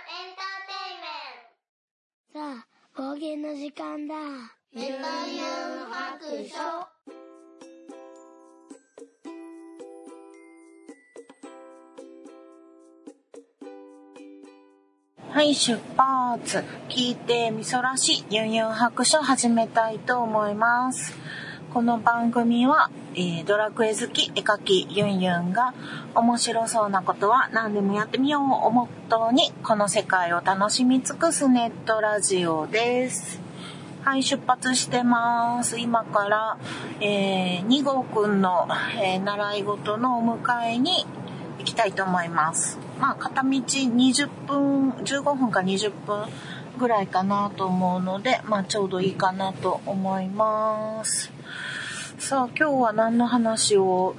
ンターテイメントさあ、方言の時間だ。メタユン白書はい、出発。聞いてみそらしユンユン白書始めたいと思います。この番組は、えードラクエ好き絵描きユンユンが面白そうなことは何でもやってみようをモットーにこの世界を楽しみ尽くすネットラジオです。はい、出発してます。今から、えー、2号くんの、えー習い事のお迎えに行きたいと思います。まあ、片道20分、15分か20分ぐらいかなと思うので、まあ、ちょうどいいかなと思います。さあ、今日は何の話を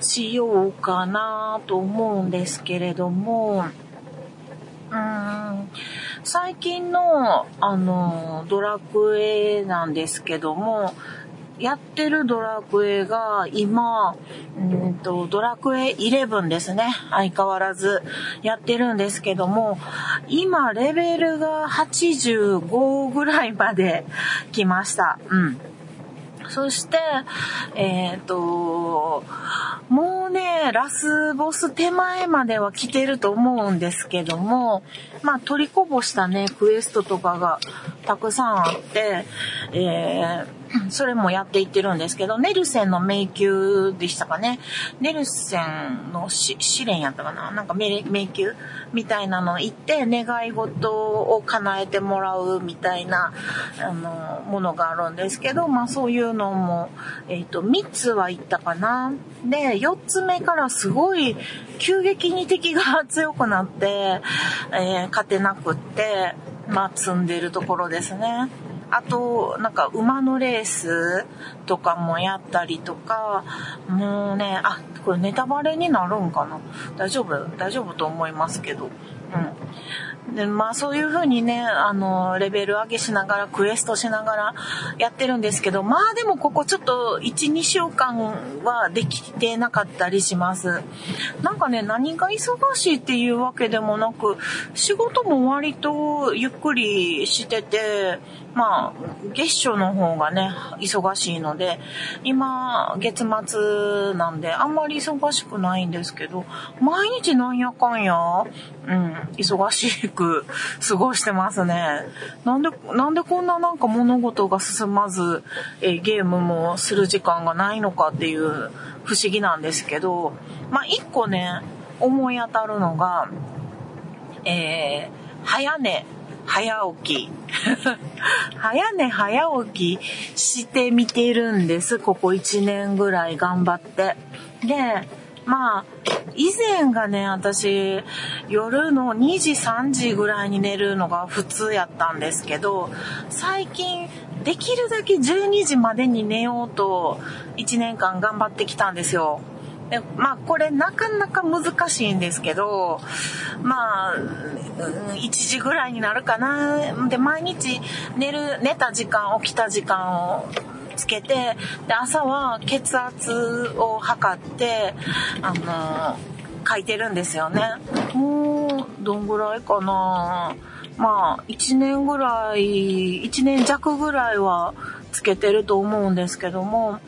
しようかなと思うんですけれども、うーん最近の、あの、ドラクエなんですけども、やってるドラクエが今、うんと、ドラクエ11ですね。相変わらずやってるんですけども、今レベルが85ぐらいまで来ました。うん。そして、えっ、と、もうね、ラスボス手前までは来てると思うんですけども、まあ取りこぼしたね、クエストとかがたくさんあって、えーそれもやっていってるんですけど、ネルセンの迷宮でしたかね。ネルセンの試練やったかななんか迷宮みたいなの行って、願い事を叶えてもらうみたいな、あの、ものがあるんですけど、まあそういうのも、えっ、と、3つは行ったかな。で、4つ目からすごい急激に敵が強くなって、えー勝てなくって、まあ積んでるところですね。あと、なんか馬のレースとかもやったりとか、もうね、あ、これネタバレになるんかな大丈夫？大丈夫と思いますけど。うん。で、まあそういう風にね、あの、レベル上げしながら、クエストしながらやってるんですけど、まあでもここちょっと1、2週間はできてなかったりします。なんかね、何が忙しいっていうわけでもなく、仕事も割とゆっくりしてて、まあ、月初の方がね、忙しいので、今、月末なんで、あんまり忙しくないんですけど、毎日なんやかんや、うん、忙忙しく過ごしてますね。なんで、なんでこんななんか物事が進まず、えゲームもする時間がないのかっていう不思議なんですけど、まあ、一個ね、思い当たるのが、えー、早寝、早起き。早寝早起きしてみてるんです。ここ1年ぐらい頑張って。で、まあ、以前がね、私、夜の2時、3時ぐらいに寝るのが普通やったんですけど、最近、できるだけ12時までに寝ようと、1年間頑張ってきたんですよ。でまあこれなかなか難しいんですけどまあ1時ぐらいになるかなで毎日寝る寝た時間起きた時間をつけてで朝は血圧を測ってあの書いてるんですよね。もうどんぐらいかな。まあ1年ぐらい1年弱ぐらいはつけてると思うんですけども。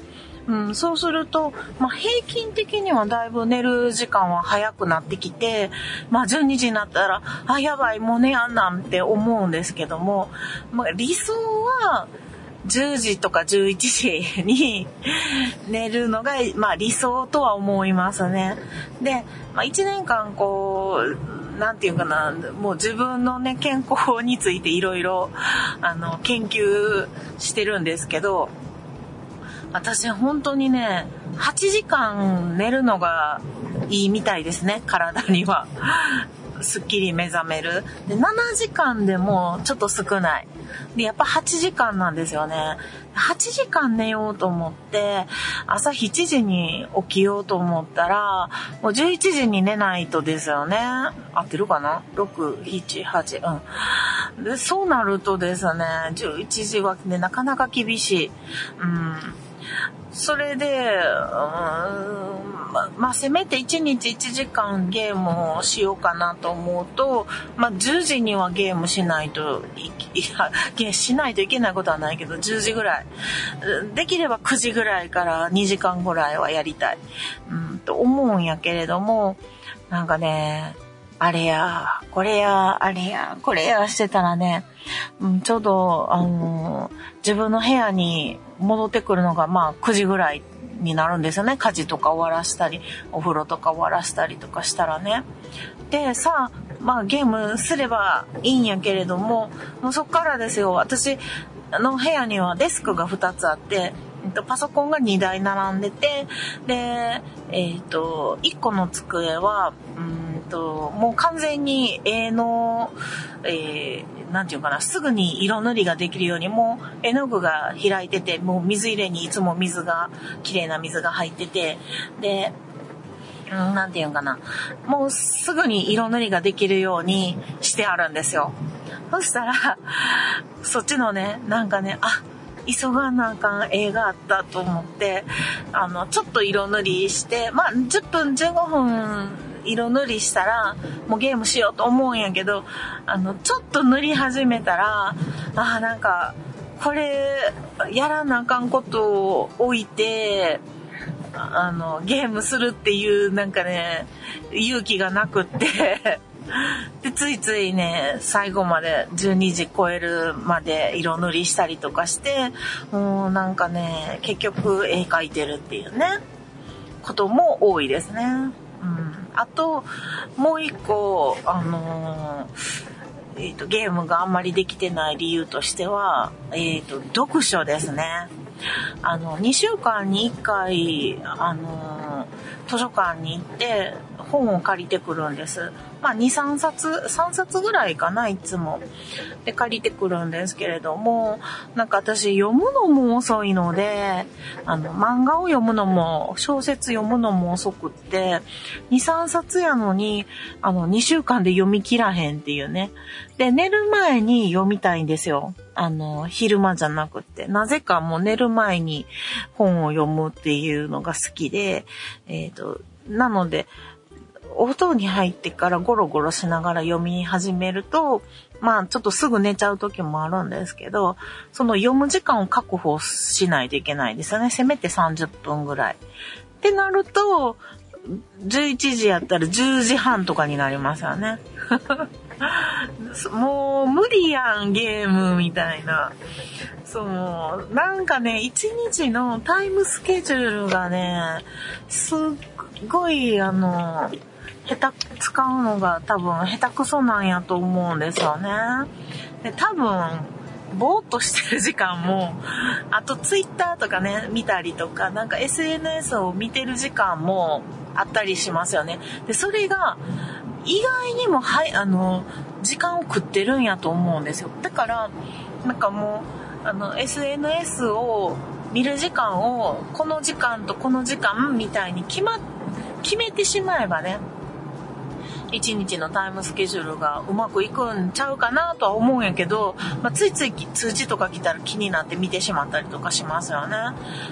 うん、そうすると、まあ、平均的にはだいぶ寝る時間は早くなってきて、まあ、12時になったら、あ、やばい、もう寝やんなんて思うんですけども、まあ、理想は、10時とか11時に 寝るのが、まあ理想とは思いますね。で、まあ1年間こう、なんていうかな、もう自分のね、健康についていろいろ、あの、研究してるんですけど、私本当にね、8時間寝るのがいいみたいですね、体には。すっきり目覚める。で、7時間でもちょっと少ない。で、やっぱ8時間なんですよね。8時間寝ようと思って、朝7時に起きようと思ったら、もう11時に寝ないとですよね。合ってるかな ?6、7、8、うん。で、そうなるとですね、11時はね、なかなか厳しい。うん。それで、うんま、まあ、せめて1日1時間ゲームをしようかなと思うと、まあ、10時にはゲームしないとい、いや、ゲーしないといけないことはないけど、10時ぐらい。できれば9時ぐらいから2時間ぐらいはやりたい。うん、と思うんやけれども、なんかね、あれや、これや、あれや、これやしてたらね、うん、ちょうど、あのー、自分の部屋に戻ってくるのが、まあ、9時ぐらいになるんですよね。家事とか終わらしたり、お風呂とか終わらしたりとかしたらね。で、さあ、まあ、ゲームすればいいんやけれども、もうそっからですよ。私の部屋にはデスクが2つあって、っとパソコンが2台並んでて、で、えっ、と、1個の机は、うんと、もう完全に絵の、えー、なんていうかな、すぐに色塗りができるように、もう絵の具が開いてて、もう水入れにいつも水が、綺麗な水が入ってて、で、なんていうかな、もうすぐに色塗りができるようにしてあるんですよ。そしたら、そっちのね、なんかね、あ、急がなあかん映画あったと思って、あの、ちょっと色塗りして、まあ、10分、15分色塗りしたら、もうゲームしようと思うんやけど、あの、ちょっと塗り始めたら、ああ、なんか、これ、やらなあかんことを置いて、あの、ゲームするっていう、なんかね、勇気がなくって。で、ついついね、最後まで12時超えるまで色塗りしたりとかして、もうなんかね、結局絵描いてるっていうね、ことも多いですね。うん。あと、もう一個、あのー、え、ー、と、ゲームがあんまりできてない理由としては、え、ー、と、読書ですね。あの、2週間に1回、あの、図書館に行って本を借りてくるんです。まあ、2、3冊、3冊ぐらいかな、いつも。で、借りてくるんですけれども、なんか私読むのも遅いので、あの、漫画を読むのも、小説読むのも遅くって、2、3冊やのに、あの、2週間で読み切らへんっていうね。で、寝る前に読みたいんですよ。あの、昼間じゃなくて。なぜかもう寝る前に本を読むっていうのが好きで、えっ、ー、と、なので、お布団に入ってからゴロゴロしながら読み始めると、まあちょっとすぐ寝ちゃう時もあるんですけど、その読む時間を確保しないといけないですよね。せめて30分ぐらい。ってなると、11時やったら10時半とかになりますよね。もう無理やん、ゲームみたいな。そう、なんかね、一日のタイムスケジュールがね、すっごい、あの、下手、使うのが多分下手くそなんやと思うんですよね。で、多分、ぼーっとしてる時間も、あとツイッターとかね、見たりとか、なんか SNS を見てる時間もあったりしますよね。で、それが、意外にも、はい、あの、時間を食ってるんやと思うんですよ。だから、なんかもう、あの、SNS を見る時間を、この時間とこの時間みたいに決ま、決めてしまえばね、一日のタイムスケジュールがうまくいくんちゃうかなとは思うんやけど、まあ、ついつい通知とか来たら気になって見てしまったりとかしますよね。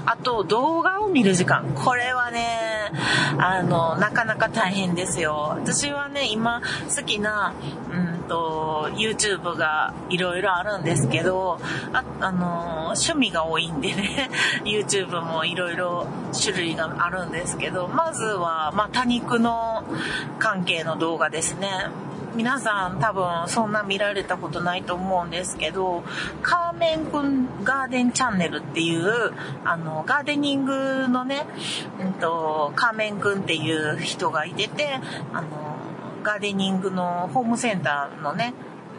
あと、動画を見る時間。これはね、あの、なかなか大変ですよ。私はね、今好きな、うんと、YouTube がいろいろあるんですけど、あ、あの、趣味が多いんでね、YouTube もいろいろ種類があるんですけど、まずは、まあ、多肉の関係の動画ですね。皆さん多分そんな見られたことないと思うんですけど、カーメンくんガーデンチャンネルっていう、あの、ガーデニングのね、うんと、カーメンくんっていう人がいてて、あの、ガーデニングのホームセンターのね、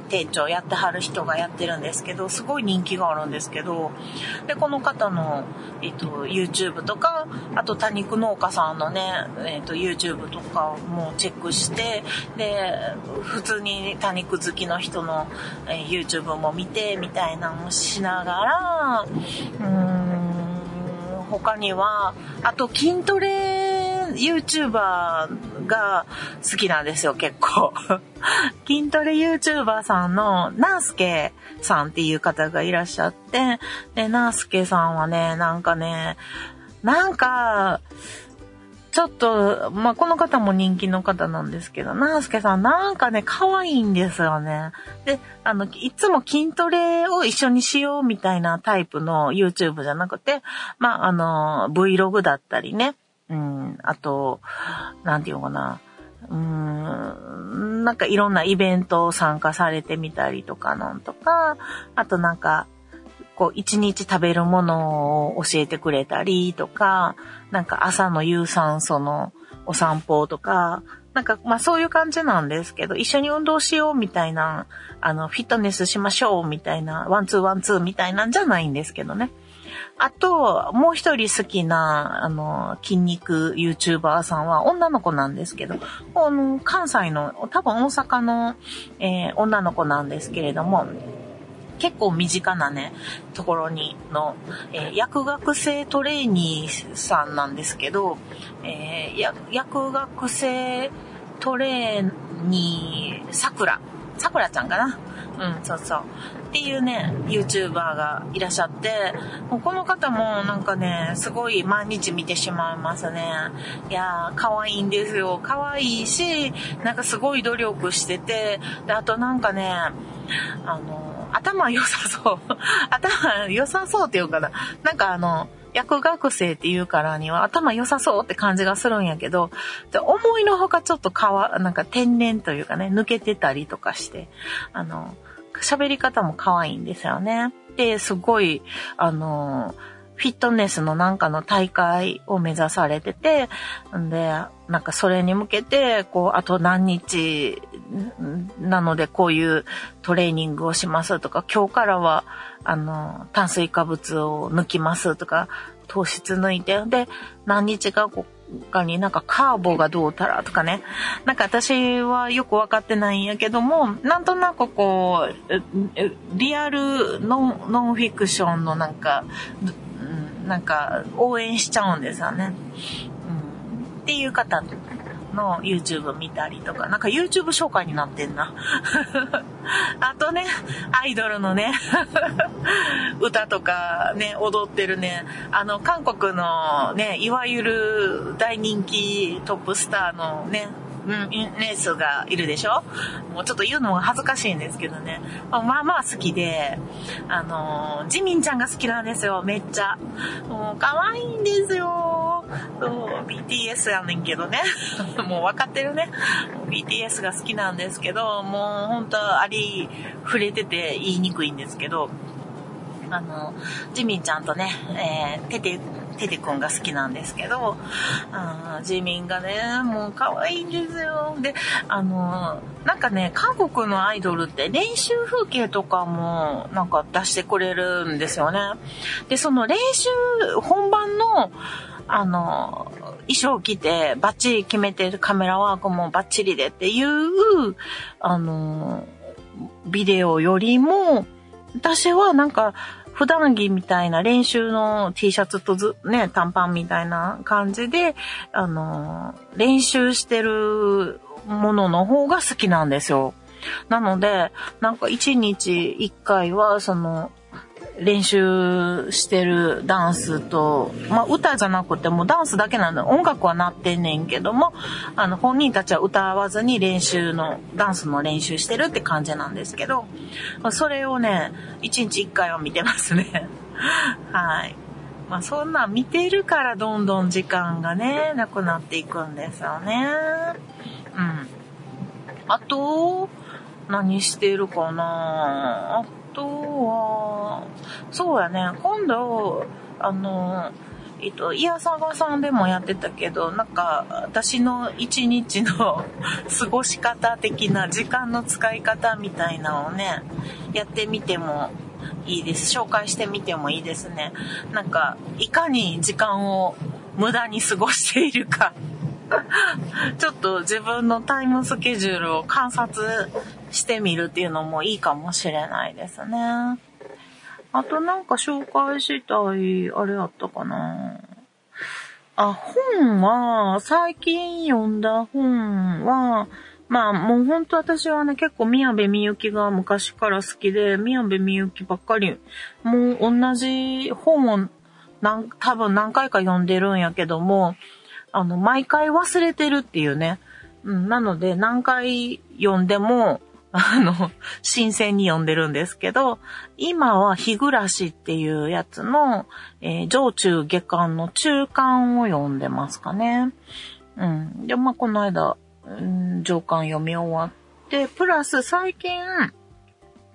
店長やってはる人がやってるんですけど、すごい人気があるんですけど、で、この方の、えっと、YouTube とか、あと多肉農家さんのね、えっと、YouTube とかもチェックして、で、普通に多肉好きの人の、え YouTube も見て、みたいなのをしながら、うーん、他には、あと筋トレ YouTuber が好きなんですよ、結構。筋トレ YouTuber さんのナースケさんっていう方がいらっしゃって、で、ナースケさんはね、なんかね、なんか、ちょっと、まあ、この方も人気の方なんですけど、なーすけさんなんかね、可愛いんですよね。で、あの、いつも筋トレを一緒にしようみたいなタイプの YouTube じゃなくて、まあ、あの、Vlog だったりね。うん、あと、なんていうのかな。うーん、なんかいろんなイベントを参加されてみたりとかなんとか、あとなんか、こう、一日食べるものを教えてくれたりとか、なんか朝の有酸素のお散歩とか、なんか、まあそういう感じなんですけど、一緒に運動しようみたいな、あの、フィットネスしましょうみたいな、ワンツーワンツーみたいなんじゃないんですけどね。あと、もう一人好きな、あの、筋肉 YouTuber さんは女の子なんですけど、あの、関西の、多分大阪の、えー、女の子なんですけれども、結構身近なね、ところにの、えー、薬学生トレーニーさんなんですけど、えー、薬学生トレーニー、さくら、さくらちゃんかな？うん、そうそう。っていうね、YouTuber がいらっしゃって、もうこの方もなんかね、すごい毎日見てしまいますね。いやー、可愛いんですよ。可愛いし、なんかすごい努力してて、で、あとなんかね、あの、頭良さそう。頭良さそうっていうかな。なんかあの、薬学生って言うからには頭良さそうって感じがするんやけど、思いのほかちょっとかわ、なんか天然というかね、抜けてたりとかして、あの、喋り方も可愛いんですよね。で、すごい、あの、フィットネスのなんかの大会を目指されてて、んで、なんかそれに向けて、こう、あと何日なのでこういうトレーニングをしますとか、今日からは、あの、炭水化物を抜きますとか、糖質抜いて、で、何日かこかになんかカーボがどうたらとかね。なんか私はよくわかってないんやけども、なんとなくこう、リアルノンノンフィクションのなんか、なんか応援しちゃうんですよね。うん、っていう方の YouTube 見たりとか、なんか YouTube 紹介になってんな。あとね、アイドルのね、歌とかね、踊ってるね、あの、韓国のね、いわゆる大人気トップスターのね、うん、レースがいるでしょ？もうちょっと言うのが恥ずかしいんですけどね。まあまあ好きで、あのジミンちゃんが好きなんですよ、めっちゃ。もう可愛いんですよ。そう、BTS やねんけどね。もう分かってるね。BTS が好きなんですけど、もう本当あり触れてて言いにくいんですけど、あの、ジミンちゃんとね、えー、テテテテ君が好きなんですけど、あジミンがね、もう可愛いんですよ。で、あの、なんかね、韓国のアイドルって練習風景とかもなんか出してくれるんですよね。で、その練習、本番の、あの、衣装着てバッチリ決めてるカメラワークもバッチリでっていう、あの、ビデオよりも、私はなんか、普段着みたいな練習の T シャツとず、ね、短パンみたいな感じで、あの、練習してるものの方が好きなんですよ。なので、なんか一日一回は、その、練習してるダンスと、まあ歌じゃなくてもダンスだけなんで音楽はなってんねんけども、あの本人たちは歌わずに練習の、ダンスの練習してるって感じなんですけど、それをね、一日一回は見てますね。はい。まあそんな見てるからどんどん時間がね、なくなっていくんですよね。うん。あと、何してるかな？あとは、そうやね、今度、あの、えっと、イヤサガさんでもやってたけど、なんか、私の一日の過ごし方的な時間の使い方みたいなのをね、やってみてもいいです。紹介してみてもいいですね。なんか、いかに時間を無駄に過ごしているかちょっと自分のタイムスケジュールを観察してみるっていうのもいいかもしれないですね。あとなんか紹介したい、あれあったかなあ、本は、最近読んだ本は、まあもうほんと私はね、結構宮部みゆきが昔から好きで、宮部みゆきばっかり、もう同じ本を何、多分何回か読んでるんやけども、あの、毎回忘れてるっていうね。うん、なので、何回読んでも、あの、新鮮に読んでるんですけど、今は日暮らしっていうやつの、えー、上中下巻の中巻を読んでますかね。うん。で、まあ、この間、うん、上巻読み終わって、プラス最近、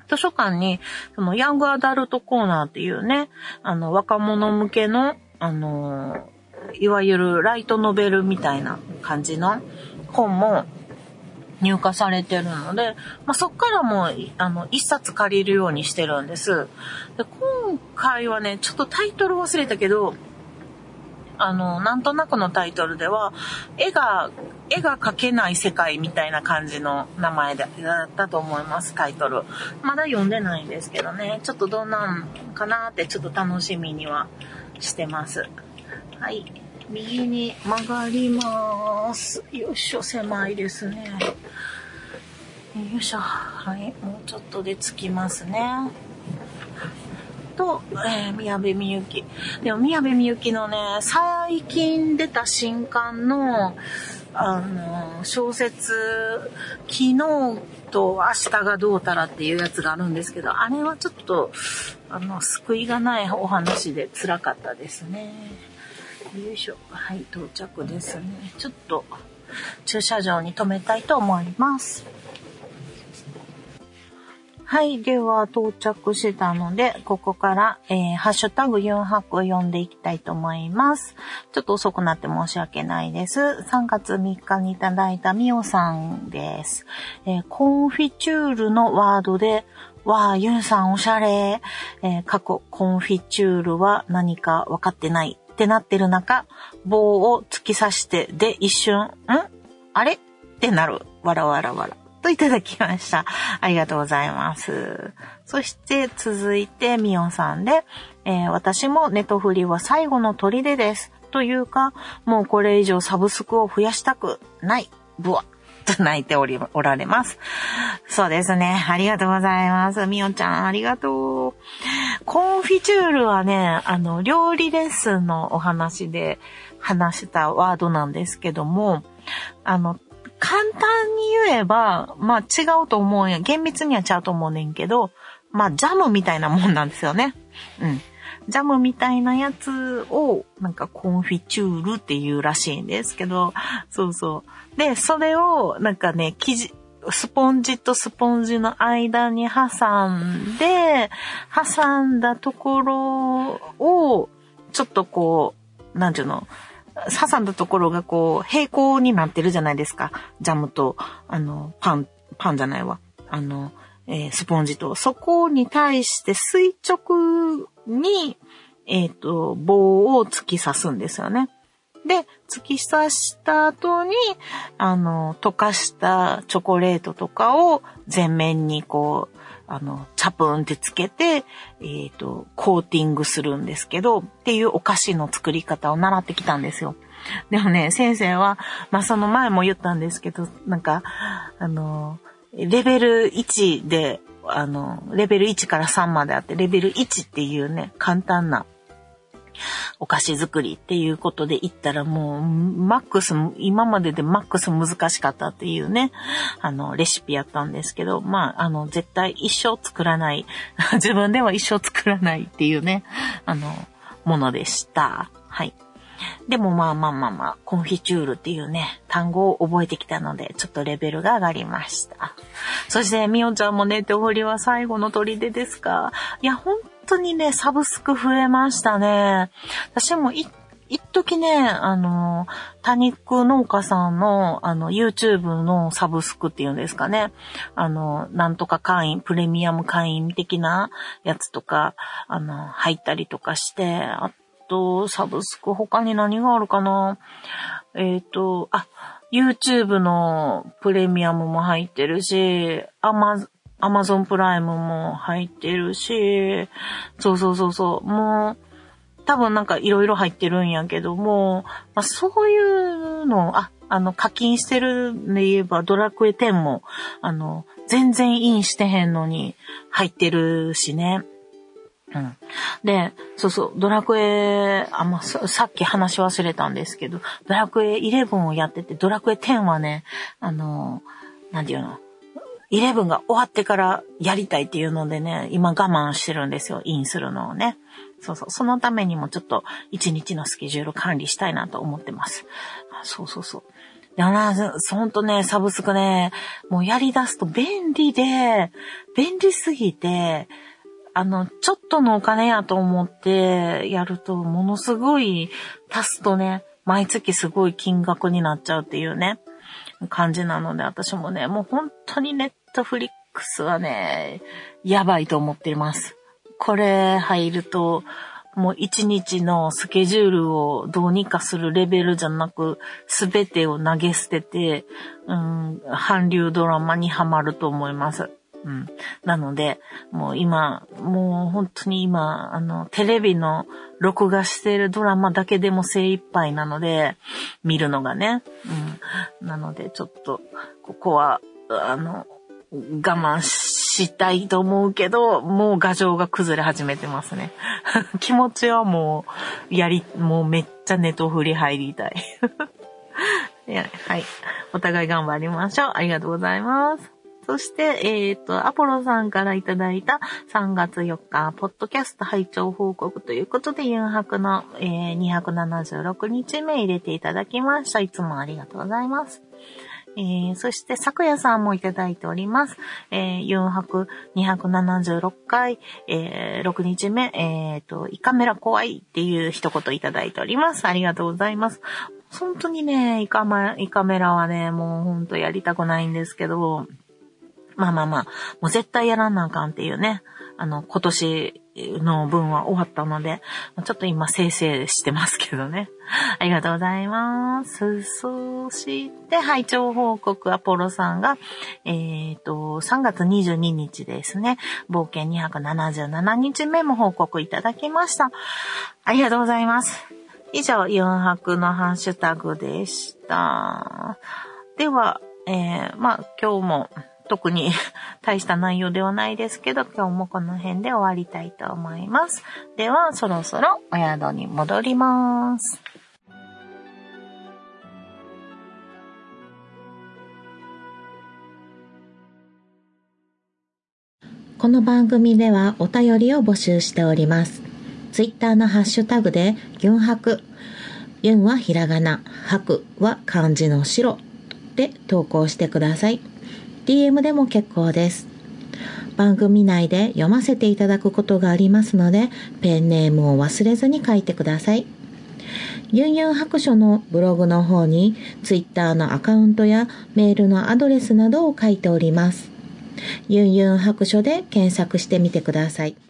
図書館に、その、ヤングアダルトコーナーっていうね、あの、若者向けの、あの、いわゆるライトノベルみたいな感じの本も入荷されてるので、まあ、そっからもうあの、一冊借りるようにしてるんです。で、今回はね、ちょっとタイトル忘れたけど、あの、なんとなくのタイトルでは、絵が、絵が描けない世界みたいな感じの名前だったと思います、タイトル。まだ読んでないんですけどね、ちょっとどんなんかなってちょっと楽しみにはしてます。はい。右に曲がります。よいしょ、狭いですね。よいしょ。はい、もうちょっとで着きますね。と、えー、宮部みゆき。でも宮部みゆきのね、最近出た新刊の、あの、小説、昨日と明日がどうたらっていうやつがあるんですけど、あれはちょっと、あの、救いがないお話で辛かったですね。よいしょ。はい、到着ですね。ちょっと駐車場に停めたいと思います。はい。では、到着したので、ここから、えー、ハッシュタグ4泊を読んでいきたいと思います。ちょっと遅くなって申し訳ないです。3月3日にいただいたみおさんです。えー、コンフィチュールのワードで、わあ、ユンさんおしゃれ。えー、過去、コンフィチュールは何か分かってない。ってなってる中、棒を突き刺して、で、一瞬、ん？あれ？ってなる。わらわらわら。といただきました。ありがとうございます。そして続いてみおさんで、えー、私もネトフリは最後の砦です。というか、もうこれ以上サブスクを増やしたくない。ブワ。と泣いており、おられます。そうですね。ありがとうございます。みおちゃん、ありがとう。コンフィチュールはね、あの、料理レッスンのお話で話したワードなんですけども、あの、簡単に言えば、まあ違うと思うんや。厳密にはちゃうと思うねんけど、まあジャムみたいなもんなんですよね。うん。ジャムみたいなやつを、なんかコンフィチュールっていうらしいんですけど、そうそう。で、それを、なんかね、生地、スポンジとスポンジの間に挟んで、挟んだところを、ちょっとこう、なんていうの、挟んだところがこう、平行になってるじゃないですか。ジャムと、あの、パン、パンじゃないわ。あの、えー、スポンジと。そこに対して垂直に、えっ、ー、と、棒を突き刺すんですよね。突き刺した後に、あの、溶かしたチョコレートとかを全面にこう、あの、チャプンってつけて、えっ、ー、と、コーティングするんですけど、っていうお菓子の作り方を習ってきたんですよ。でもね、先生は、まあ、その前も言ったんですけど、なんか、あの、レベル1であの、レベル1から3まであって、レベル1っていうね、簡単なお菓子作りっていうことで言ったらもう、マックス、今まででマックス難しかったっていうね、あの、レシピやったんですけど、まあ、あの、絶対一生作らない、自分では一生作らないっていうね、あの、ものでした。はい。でもまあまあまあまあ、コンフィチュールっていうね、単語を覚えてきたので、ちょっとレベルが上がりました。そして、みおちゃんもね、手掘りは最後の砦ですか？いや、本当にね、サブスク増えましたね。私も一時ね、あの、多肉農家さんの、あの、YouTube のサブスクっていうんですかね。あの、なんとか会員、プレミアム会員的なやつとか、あの、入ったりとかして、あと、サブスク他に何があるかなえっ、ー、と、あ、YouTube のプレミアムも入ってるし、アマ、アマゾンプライムも入ってるし、そうそうそうそう、もう、多分なんかいろいろ入ってるんやけども、まあ、そういうの、あ、あの、課金してるんで言えば、ドラクエ10も、あの、全然インしてへんのに入ってるしね。うん。で、そうそう、ドラクエ、あ、まあ、さっき話し忘れたんですけど、ドラクエ11をやってて、ドラクエ10はね、あの、なんていうの、11が終わってからやりたいっていうのでね、今我慢してるんですよ、インするのをね。そうそう、そのためにもちょっと一日のスケジュール管理したいなと思ってます。そうそうそう。でもな、ほんとね、サブスクね、もうやり出すと便利で、便利すぎて、あの、ちょっとのお金やと思ってやると、ものすごい足すとね、毎月すごい金額になっちゃうっていうね、感じなので、私もね、もう本当にネットフリックスはね、やばいと思っています。これ入ると、もう一日のスケジュールをどうにかするレベルじゃなく、すべてを投げ捨てて、うん、韓流ドラマにはまると思います。うん。なので、もう今、もう本当に今、あの、テレビの録画しているドラマだけでも精一杯なので、見るのがね。うん。なので、ちょっと、ここは、あの、我慢したいと思うけど、もう画像が崩れ始めてますね。気持ちはもう、やり、もうめっちゃネトフリ入りたい。はい。お互い頑張りましょう。ありがとうございます。そして、えっ、ー、と、アポロさんからいただいた3月4日、ポッドキャスト拝聴報告ということで、ユンハクの、えー、276日目入れていただきました。いつもありがとうございます。えー、そして、昨夜さんもいただいております。えー、ユンハク276回、えー、6日目、えっ、ー、と、胃カメラ怖いっていう一言いただいております。ありがとうございます。本当にね、イカイカメラはね、もうほんとやりたくないんですけど、まあまあまあ、もう絶対やらなあかんっていうね、あの、今年の分は終わったので、ちょっと今、生成してますけどね。ありがとうございます。そして、拝聴報告アポロさんが、えっ、ー、と、3月22日ですね、冒険277日目も報告いただきました。ありがとうございます。以上、4泊のハッシュタグでした。では、えー、まあ、今日も、特に 大した内容ではないですけど、今日もこの辺で終わりたいと思います。では、そろそろお宿に戻ります。この番組ではお便りを募集しております。ツイッターのハッシュタグで、ユンハク。ユンはひらがな、ハクは漢字の白で投稿してください。DM でも結構です。番組内で読ませていただくことがありますので、ペンネームを忘れずに書いてください。ユンユン白書のブログの方に Twitter のアカウントやメールのアドレスなどを書いております。ユンユン白書で検索してみてください。